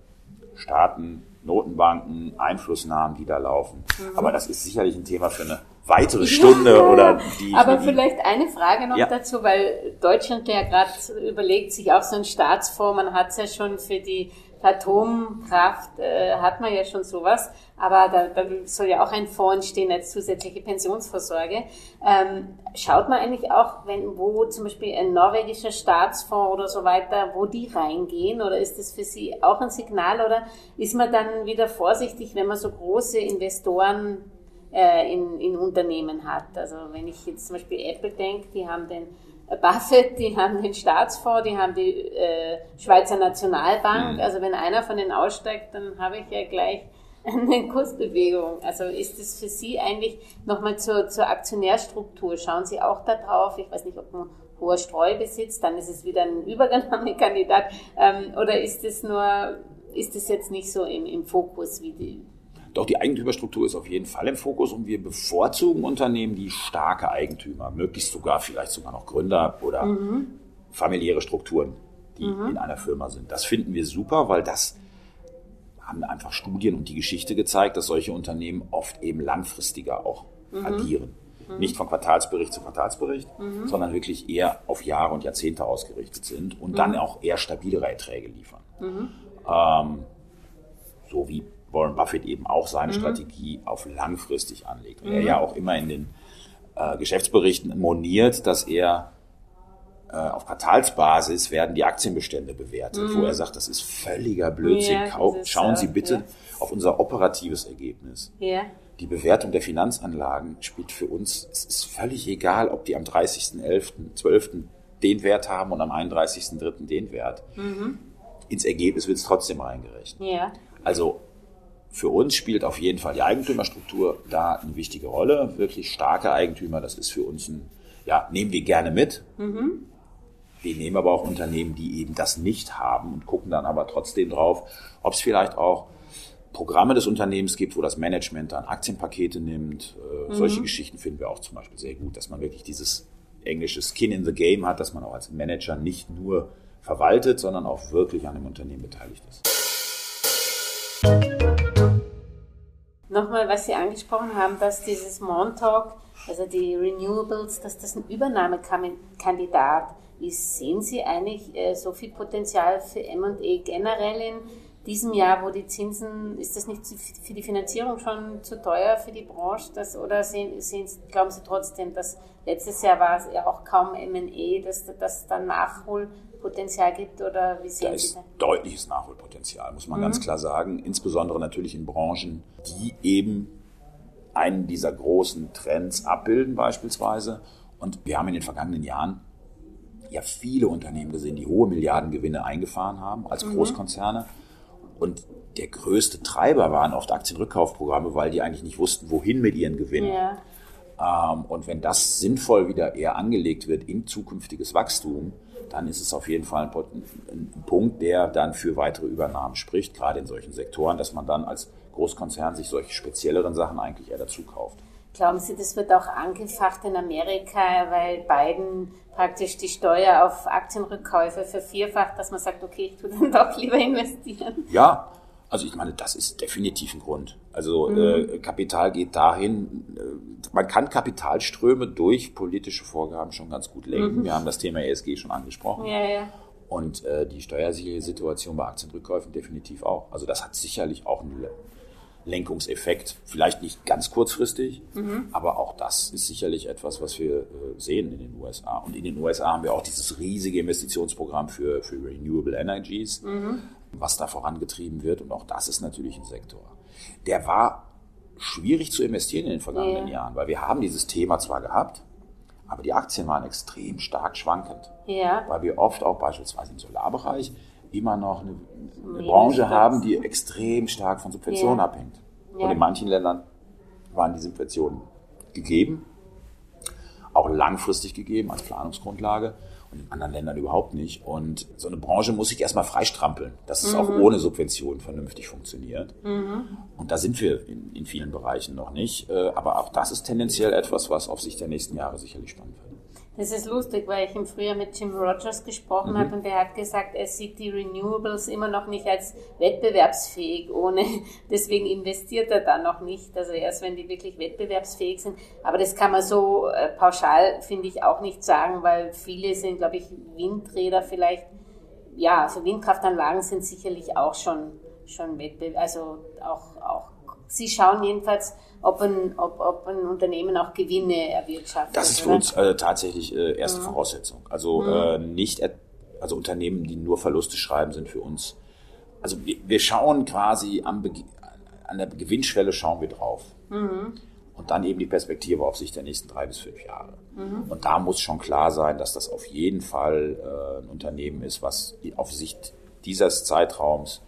Staaten, Notenbanken, Einflussnahmen, die da laufen. Mhm. Aber das ist sicherlich ein Thema für eine weitere Stunde ja, oder die. Aber vielleicht eine Frage noch ja. dazu, weil Deutschland ja gerade überlegt, sich auch so ein Staatsfonds, man hat es ja schon für die Atomkraft äh, hat man ja schon sowas, aber da, da soll ja auch ein Fonds entstehen als zusätzliche Pensionsvorsorge. Ähm, schaut man eigentlich auch, wenn wo zum Beispiel ein norwegischer Staatsfonds oder so weiter, wo die reingehen, oder ist das für Sie auch ein Signal, oder ist man dann wieder vorsichtig, wenn man so große Investoren äh, in, in Unternehmen hat? Also wenn ich jetzt zum Beispiel Apple denke, die haben den Buffett, die haben den Staatsfonds, die haben die äh, Schweizer Nationalbank. Mhm. Also wenn einer von denen aussteigt, dann habe ich ja gleich (laughs) eine Kursbewegung. Also ist es für Sie eigentlich nochmal zur, zur Aktionärstruktur? Schauen Sie auch da drauf? Ich weiß nicht, ob man hoher Streubesitz, dann ist es wieder ein Übergangskandidat. Ähm, oder ist es nur, ist es jetzt nicht so im, im Fokus wie die, doch die Eigentümerstruktur ist auf jeden Fall im Fokus und wir bevorzugen Unternehmen, die starke Eigentümer, möglichst sogar vielleicht sogar noch Gründer oder mhm. familiäre Strukturen, die mhm. in einer Firma sind. Das finden wir super, weil das haben einfach Studien und die Geschichte gezeigt, dass solche Unternehmen oft eben langfristiger auch mhm. agieren. Mhm. Nicht von Quartalsbericht zu Quartalsbericht, mhm. sondern wirklich eher auf Jahre und Jahrzehnte ausgerichtet sind und dann mhm. auch eher stabilere Erträge liefern. Ähm, so wie Warren Buffett eben auch seine mhm. Strategie auf langfristig anlegt. Und mhm. er ja auch immer in den äh, Geschäftsberichten moniert, dass er äh, auf Quartalsbasis werden die Aktienbestände bewertet, mhm. wo er sagt, das ist völliger Blödsinn. Ja, Schauen Sie bitte ja. auf unser operatives Ergebnis. Ja. Die Bewertung der Finanzanlagen spielt für uns, es ist völlig egal, ob die am 30.11., den Wert haben und am 31.03. den Wert. Mhm. Ins Ergebnis wird es trotzdem reingerechnet. Also für uns spielt auf jeden Fall die Eigentümerstruktur da eine wichtige Rolle. Wirklich starke Eigentümer, das ist für uns ein, ja, nehmen wir gerne mit. Mhm. Wir nehmen aber auch Unternehmen, die eben das nicht haben und gucken dann aber trotzdem drauf, ob es vielleicht auch Programme des Unternehmens gibt, wo das Management dann Aktienpakete nimmt. Äh, mhm. Solche Geschichten finden wir auch zum Beispiel sehr gut, dass man wirklich dieses englische Skin in the Game hat, dass man auch als Manager nicht nur verwaltet, sondern auch wirklich an dem Unternehmen beteiligt ist. Nochmal, was Sie angesprochen haben, dass dieses Montauk, also die Renewables, dass das ein Übernahmekandidat ist. Sehen Sie eigentlich äh, so viel Potenzial für M&E generell in diesem Jahr, wo die Zinsen, ist das nicht für die Finanzierung schon zu teuer für die Branche? Das, oder sehen, sehen, glauben Sie trotzdem, dass letztes Jahr war es ja auch kaum M&E, dass das dann Nachholpotenzial gibt? Oder wie sehen da Sie ist das? deutliches Nachholpotenzial, muss man mhm. ganz klar sagen. Insbesondere natürlich in Branchen, die eben einen dieser großen Trends abbilden beispielsweise. Und wir haben in den vergangenen Jahren ja viele Unternehmen gesehen, die hohe Milliardengewinne eingefahren haben als mhm. Großkonzerne. Und der größte Treiber waren oft Aktienrückkaufprogramme, weil die eigentlich nicht wussten, wohin mit ihren Gewinnen. Ja. Ähm, und wenn das sinnvoll wieder eher angelegt wird in zukünftiges Wachstum, dann ist es auf jeden Fall ein, Punkt, der dann für weitere Übernahmen spricht, gerade in solchen Sektoren, dass man dann als Großkonzern sich solche spezielleren Sachen eigentlich eher dazu kauft. Glauben Sie, das wird auch angefacht in Amerika, weil Biden praktisch die Steuer auf Aktienrückkäufe vervierfacht, dass man sagt, okay, ich tue dann doch lieber investieren? Ja, also ich meine, das ist definitiv ein Grund. Also mhm. äh, Kapital geht dahin, äh, man kann Kapitalströme durch politische Vorgaben schon ganz gut lenken. Mhm. Wir haben das Thema ESG schon angesprochen. Ja, ja. Und äh, die Situation bei Aktienrückkäufen definitiv auch. Also das hat sicherlich auch eine Lenkungseffekt. Vielleicht nicht ganz kurzfristig, mhm. aber auch das ist sicherlich etwas, was wir äh, sehen in den USA. Und in den USA haben wir auch dieses riesige Investitionsprogramm für, für Renewable Energies, mhm. Was da vorangetrieben wird. Und auch das ist natürlich ein Sektor. Der war schwierig zu investieren in den vergangenen yeah. Jahren, weil wir haben dieses Thema zwar gehabt, aber die Aktien waren extrem stark schwankend. Ja. Weil wir oft auch beispielsweise im Solarbereich immer noch eine, eine Branche haben, die extrem stark von Subventionen ja. abhängt. Ja. Und in manchen Ländern waren die Subventionen gegeben, auch langfristig gegeben als Planungsgrundlage und in anderen Ländern überhaupt nicht. Und so eine Branche muss sich erstmal freistrampeln, dass es mhm. auch ohne Subventionen vernünftig funktioniert. Mhm. Und da sind wir in, in, vielen Bereichen noch nicht. Äh, aber auch das ist tendenziell etwas, was auf Sicht der nächsten Jahre sicherlich spannend wird. Das ist lustig, weil ich im Frühjahr mit Jim Rogers gesprochen mhm. habe und der hat gesagt, er sieht die Renewables immer noch nicht als wettbewerbsfähig, ohne, (laughs) deswegen investiert er da noch nicht, also erst wenn die wirklich wettbewerbsfähig sind. Aber das kann man so äh, pauschal, finde ich, auch nicht sagen, weil viele sind, glaube ich, Windräder vielleicht, ja, also Windkraftanlagen sind sicherlich auch schon, schon Wettbewerb, also auch, auch, sie schauen jedenfalls, ob ein, ob, ob ein Unternehmen auch Gewinne erwirtschaftet. Das ist für oder? uns äh, tatsächlich äh, erste mhm. Voraussetzung. Also mhm. äh, nicht, also Unternehmen, die nur Verluste schreiben, sind für uns. Also wir, wir schauen quasi am an der Gewinnschwelle schauen wir drauf. Mhm. Und dann eben die Perspektive auf Sicht der nächsten drei bis fünf Jahre. Mhm. Und da muss schon klar sein, dass das auf jeden Fall äh, ein Unternehmen ist, was auf Sicht dieses Zeitraums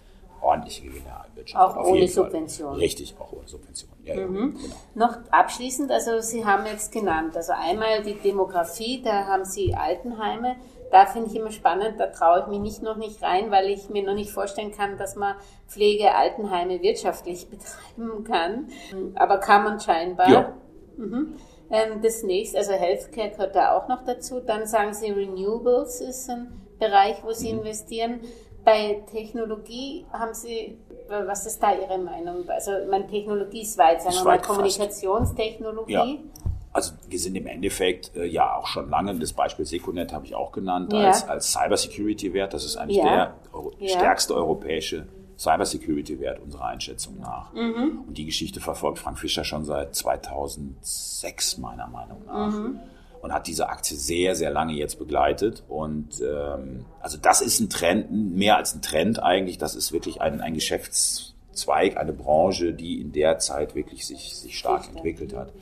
ordentliche Gewinne erwirtschaftet. Auch ohne Subvention. Richtig, auch ohne Subvention. Ja, mhm. ja, genau. Noch abschließend, also Sie haben jetzt genannt, also einmal die Demografie, da haben Sie Altenheime. Da finde ich immer spannend, da traue ich mich nicht noch nicht rein, weil ich mir noch nicht vorstellen kann, dass man Pflege Altenheime wirtschaftlich (laughs) betreiben kann. Aber kann man scheinbar. Ja. Mhm. Ähm, das nächste, also Healthcare gehört da auch noch dazu. Dann sagen Sie, Renewables ist ein Bereich, wo Sie mhm. investieren. Bei Technologie haben Sie, was ist da Ihre Meinung? Also, meine Technologie ist weit, sagen wir mal, Kommunikationstechnologie. Ja. Also wir sind im Endeffekt äh, ja auch schon lange, das Beispiel Seconet habe ich auch genannt, ja. als, als Cybersecurity-Wert. Das ist eigentlich ja. der Euro ja. stärkste europäische Cybersecurity-Wert unserer Einschätzung nach. Mhm. Und die Geschichte verfolgt Frank Fischer schon seit 2006 meiner Meinung nach. Mhm und hat diese Aktie sehr, sehr lange jetzt begleitet. Und ähm, also das ist ein Trend, mehr als ein Trend eigentlich, das ist wirklich ein, ein Geschäftszweig, eine Branche, die in der Zeit wirklich sich, sich stark entwickelt hat.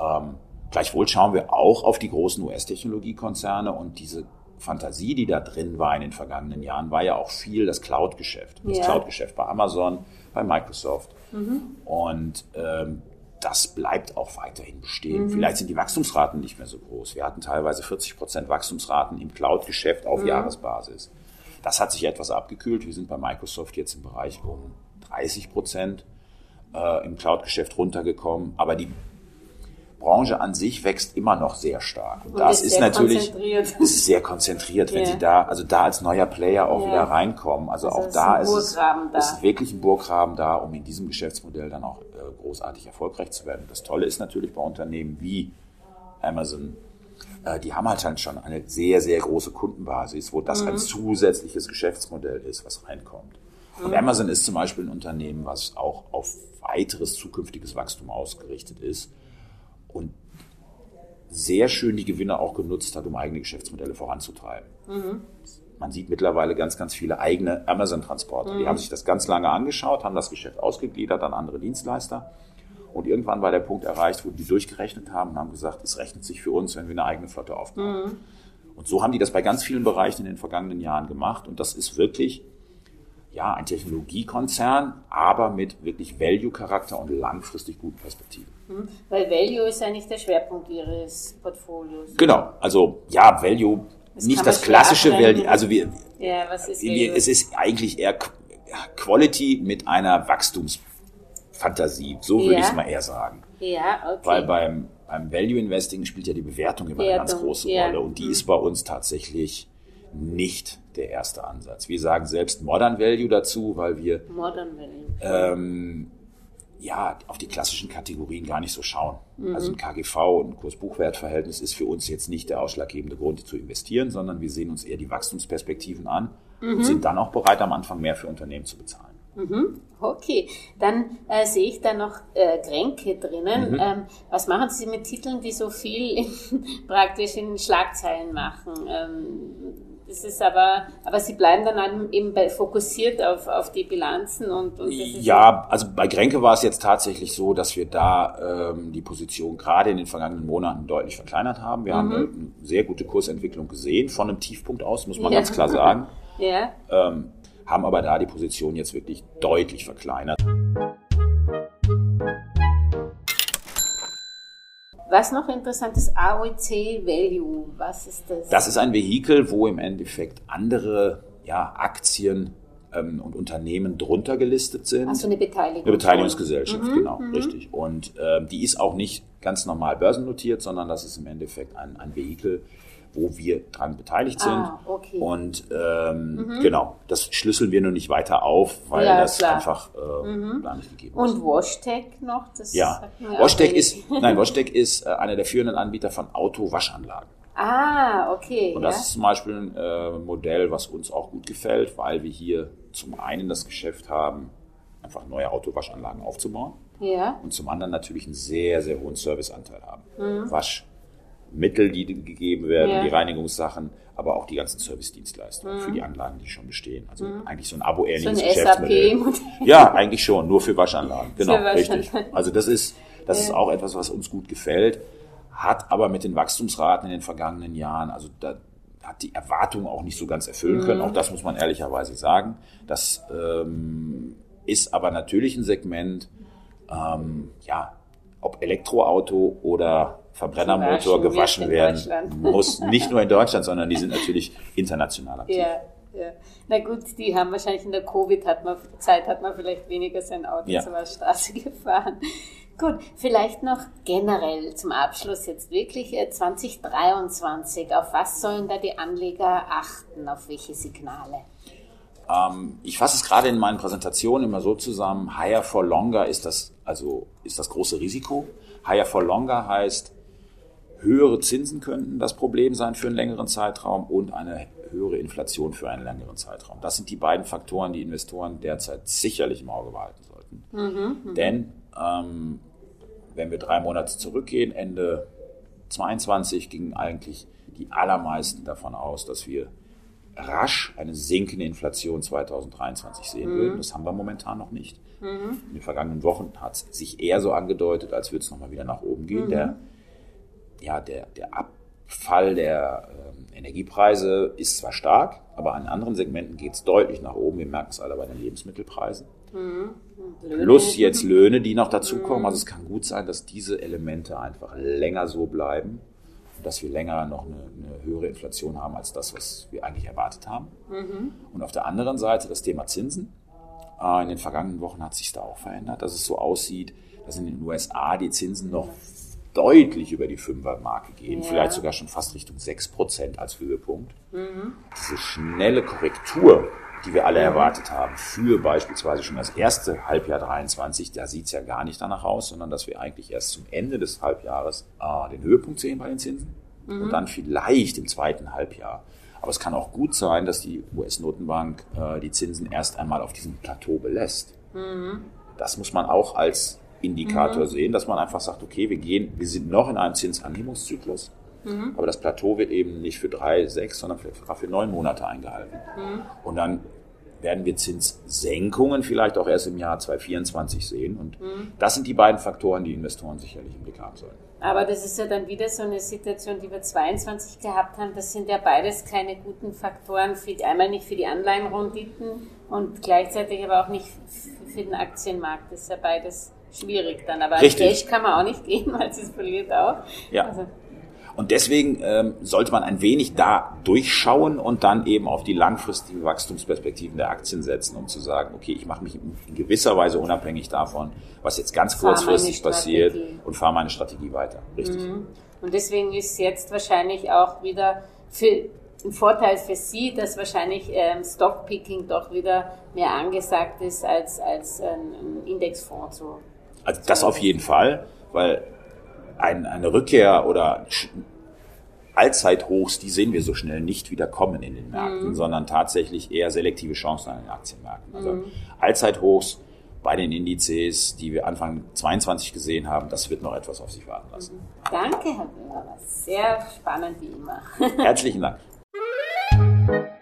Ähm, gleichwohl schauen wir auch auf die großen US-Technologiekonzerne und diese Fantasie, die da drin war in den vergangenen Jahren, war ja auch viel das Cloud-Geschäft. Das ja. Cloud-Geschäft bei Amazon, bei Microsoft. Mhm. Und ähm, das bleibt auch weiterhin bestehen. Mhm. Vielleicht sind die Wachstumsraten nicht mehr so groß. Wir hatten teilweise 40 Prozent Wachstumsraten im Cloud-Geschäft auf mhm. Jahresbasis. Das hat sich etwas abgekühlt. Wir sind bei Microsoft jetzt im Bereich um 30 Prozent äh, im Cloud-Geschäft runtergekommen. Aber die Branche an sich wächst immer noch sehr stark. Und, Und das ist, ist natürlich (laughs) ist sehr konzentriert, wenn yeah. Sie da, also da als neuer Player auch yeah. wieder reinkommen. Also, also auch da ist es, da. ist wirklich ein Burggraben da, um in diesem Geschäftsmodell dann auch äh, großartig erfolgreich zu werden. Das Tolle ist natürlich bei Unternehmen wie Amazon, äh, die haben halt schon eine sehr, sehr große Kundenbasis, wo das mhm. ein zusätzliches Geschäftsmodell ist, was reinkommt. Und Amazon ist zum Beispiel ein Unternehmen, was auch auf weiteres zukünftiges Wachstum ausgerichtet ist und sehr schön die Gewinne auch genutzt hat, um eigene Geschäftsmodelle voranzutreiben. Man sieht mittlerweile ganz, ganz viele eigene Amazon-Transporter. Die haben sich das ganz lange angeschaut, haben das Geschäft ausgegliedert an andere Dienstleister. Und irgendwann war der Punkt erreicht, wo die durchgerechnet haben und haben gesagt, es rechnet sich für uns, wenn wir eine eigene Flotte aufbauen. Und so haben die das bei ganz vielen Bereichen in den vergangenen Jahren gemacht. Und das ist wirklich ja, ein Technologiekonzern, aber mit wirklich Value-Charakter und langfristig guten Perspektiven. Hm? Weil Value ist eigentlich der Schwerpunkt Ihres Portfolios. Genau, also ja, Value, Das nicht das klassische Value, also wir, Ja, was ist wir, es ist eigentlich eher Qu- Quality mit einer Wachstumsfantasie, so würde Ja. ich es mal eher sagen. ja, okay. Weil beim, beim Value Investing spielt ja die Bewertung immer eine ganz Bewertung, große ja. Rolle und die Mhm. ist bei uns tatsächlich nicht der erste Ansatz. Wir sagen selbst Modern Value dazu, weil wir Modern Value. ähm, ja, auf die klassischen Kategorien gar nicht so schauen. Mhm. Also ein KGV und ein Kurs-Buchwert-Verhältnis ist für uns jetzt nicht der ausschlaggebende Grund zu investieren, sondern wir sehen uns eher die Wachstumsperspektiven an Mhm. und sind dann auch bereit, am Anfang mehr für Unternehmen zu bezahlen. Okay, dann äh, sehe ich da noch äh, Kränke drinnen. Mhm. Ähm, was machen Sie mit Titeln, die so viel (laughs) praktisch in Schlagzeilen machen? Ähm, das ist aber, aber Sie bleiben dann eben bei, fokussiert auf, auf die Bilanzen und, und Ja, also bei Grenke war es jetzt tatsächlich so, dass wir da ähm, die Position gerade in den vergangenen Monaten deutlich verkleinert haben. Wir haben eine sehr gute Kursentwicklung gesehen, von einem Tiefpunkt aus, muss man Ja. ganz klar sagen. (laughs) ja, ähm, haben aber da die Position jetzt wirklich deutlich verkleinert. Was noch interessant ist, AOC Value. Was ist das? Das ist ein Vehikel, wo im Endeffekt andere ja, Aktien ähm, und Unternehmen drunter gelistet sind. Ach so, eine Beteiligung. Eine Beteiligungsgesellschaft, genau, richtig. Und ähm, die ist auch nicht ganz normal börsennotiert, sondern das ist im Endeffekt ein, ein Vehikel, wo wir dran beteiligt sind. Ah, okay. Mhm. Und ähm, genau, das schlüsseln wir nur nicht weiter auf, weil Ja, das klar. Mhm. einfach äh, gar nicht gegeben ist. Und Washtag noch? Das Ja, sagt mir auch Washtec wenig. ist, nein, Washtec ist äh, einer der führenden Anbieter von Autowaschanlagen. Ah, okay. Und ja. das ist zum Beispiel ein äh, Modell, was uns auch gut gefällt, weil wir hier zum einen das Geschäft haben, einfach neue Autowaschanlagen aufzubauen ja. und zum anderen natürlich einen sehr, sehr hohen Serviceanteil haben. Mhm. Waschmittel, die gegeben werden, Ja. die Reinigungssachen, aber auch die ganzen Servicedienstleistungen für die Anlagen, die schon bestehen. Also eigentlich so ein Abo-ähnliches Mhm. So ein Geschäftsmodell. Ja, eigentlich schon, nur für Waschanlagen. Genau, Für richtig. Also das ist, das ist auch etwas, was uns gut gefällt, hat aber mit den Wachstumsraten in den vergangenen Jahren, also da hat die Erwartung auch nicht so ganz erfüllen können. Mhm. Auch das muss man ehrlicherweise sagen. Das ähm, ist aber natürlich ein Segment, ähm, ja, ob Elektroauto oder Verbrennermotor Gewaschen gewaschen werden (laughs) muss, nicht nur in Deutschland, sondern die sind natürlich international aktiv. Ja, ja. Na gut, die haben wahrscheinlich in der Covid-Zeit hat man vielleicht weniger sein Auto Ja. zur Straße (laughs) gefahren. Gut, vielleicht noch generell zum Abschluss jetzt wirklich äh, 2023. Auf was sollen da die Anleger achten? Auf welche Signale? Ähm, ich fasse es gerade in meinen Präsentationen immer so zusammen. Higher for longer ist das, also ist das große Risiko. Higher for longer heißt, höhere Zinsen könnten das Problem sein für einen längeren Zeitraum und eine höhere Inflation für einen längeren Zeitraum. Das sind die beiden Faktoren, die Investoren derzeit sicherlich im Auge behalten sollten. Denn ähm, wenn wir drei Monate zurückgehen, Ende 22 gingen eigentlich die allermeisten davon aus, dass wir rasch eine sinkende Inflation 2023 sehen würden. Das haben wir momentan noch nicht. In den vergangenen Wochen hat es sich eher so angedeutet, als würde es nochmal wieder nach oben gehen. Der, ja, der, der Abfall der ähm, Energiepreise ist zwar stark, aber an anderen Segmenten geht es deutlich nach oben. Wir merken es alle bei den Lebensmittelpreisen. Plus jetzt Löhne, die noch dazukommen. Also es kann gut sein, dass diese Elemente einfach länger so bleiben und dass wir länger noch eine, eine höhere Inflation haben als das, was wir eigentlich erwartet haben. Und auf der anderen Seite das Thema Zinsen. Äh, In den vergangenen Wochen hat sich da auch verändert, dass es so aussieht, dass in den USA die Zinsen noch deutlich über die Fünfer-Marke gehen, Ja. vielleicht sogar schon fast Richtung 6% als Höhepunkt. Diese schnelle Korrektur, die wir alle erwartet haben, für beispielsweise schon das erste Halbjahr 23, da sieht es ja gar nicht danach aus, sondern dass wir eigentlich erst zum Ende des Halbjahres äh, den Höhepunkt sehen bei den Zinsen und dann vielleicht im zweiten Halbjahr. Aber es kann auch gut sein, dass die US-Notenbank äh, die Zinsen erst einmal auf diesem Plateau belässt. Mhm. Das muss man auch als Indikator mhm. sehen, dass man einfach sagt, okay, wir gehen, wir sind noch in einem Zinsanhebungszyklus, mhm. aber das Plateau wird eben nicht für drei, sechs, sondern für, für neun Monate eingehalten. Mhm. Und dann werden wir Zinssenkungen vielleicht auch erst im Jahr 2024 sehen. Und mhm. das sind die beiden Faktoren, die Investoren sicherlich im Blick haben sollen. Aber das ist ja dann wieder so eine Situation, die wir 22 gehabt haben. Das sind ja beides keine guten Faktoren, für, einmal nicht für die Anleihenrenditen und gleichzeitig aber auch nicht für den Aktienmarkt. Das ist ja beides schwierig dann. Aber Richtig. Cash kann man auch nicht (laughs) gehen, weil es verliert auch. Ja. Also, und deswegen ähm, sollte man ein wenig da durchschauen und dann eben auf die langfristigen Wachstumsperspektiven der Aktien setzen, um zu sagen, okay, ich mache mich in gewisser Weise unabhängig davon, was jetzt ganz kurzfristig passiert und fahre meine Strategie weiter. Richtig. Mhm. Und deswegen ist jetzt wahrscheinlich auch wieder für ein Vorteil für Sie, dass wahrscheinlich ähm, Stockpicking doch wieder mehr angesagt ist als, als ein Indexfonds. So. Also das auf jeden Fall, weil ein, eine Rückkehr oder Allzeithochs, die sehen wir so schnell nicht wieder kommen in den Märkten, mhm. sondern tatsächlich eher selektive Chancen an den Aktienmärkten. Also mhm. Allzeithochs bei den Indizes, die wir Anfang 22 gesehen haben, das wird noch etwas auf sich warten lassen. Mhm. Danke, Herr Böhmer. Sehr spannend wie immer. Herzlichen Dank. (laughs)